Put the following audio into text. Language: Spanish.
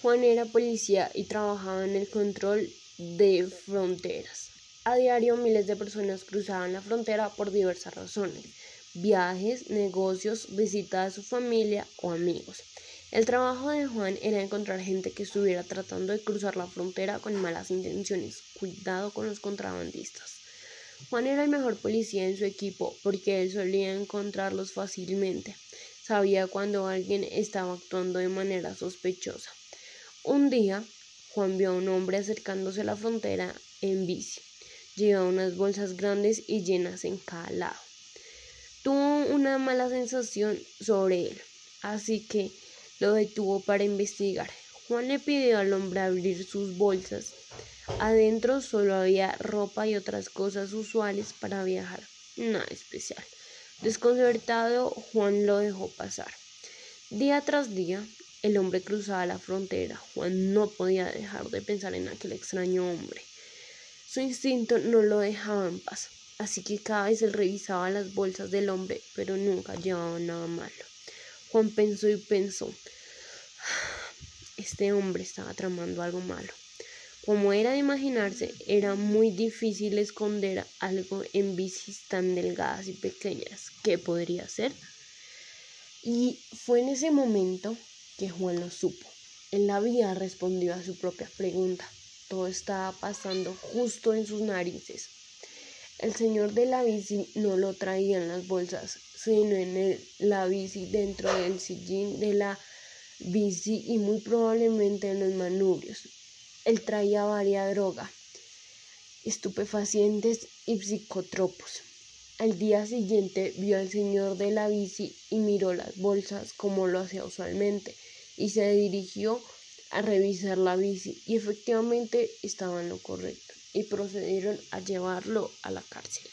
Juan era policía y trabajaba en el control de fronteras. A diario miles de personas cruzaban la frontera por diversas razones, viajes, negocios, visitas a su familia o amigos. El trabajo de Juan era encontrar gente que estuviera tratando de cruzar la frontera con malas intenciones. Cuidado con los contrabandistas. Juan era el mejor policía en su equipo porque él solía encontrarlos fácilmente. Sabía cuando alguien estaba actuando de manera sospechosa. Un día, Juan vio a un hombre acercándose a la frontera en bici. Llevaba unas bolsas grandes y llenas en cada lado. Tuvo una mala sensación sobre él, así que lo detuvo para investigar. Juan le pidió al hombre abrir sus bolsas. Adentro solo había ropa y otras cosas usuales para viajar. Nada especial. Desconcertado, Juan lo dejó pasar. Día tras día, el hombre cruzaba la frontera. Juan no podía dejar de pensar en aquel extraño hombre. Su instinto no lo dejaba en paz, así que cada vez él revisaba las bolsas del hombre, pero nunca llevaba nada malo. Juan pensó y pensó, este hombre estaba tramando algo malo. Como era de imaginarse, era muy difícil esconder algo en bicis tan delgadas y pequeñas. ¿Qué podría ser? Y fue en ese momento que Juan lo supo. En la vida respondió a su propia pregunta. Todo estaba pasando justo en sus narices. El señor de la bici no lo traía en las bolsas, sino en la bici dentro del sillín de la bici y muy probablemente en los manubrios. Él traía varias drogas, estupefacientes y psicotropos. Al día siguiente vio al señor de la bici y miró las bolsas como lo hacía usualmente y se dirigió a revisar la bici y efectivamente estaba en lo correcto y procedieron a llevarlo a la cárcel.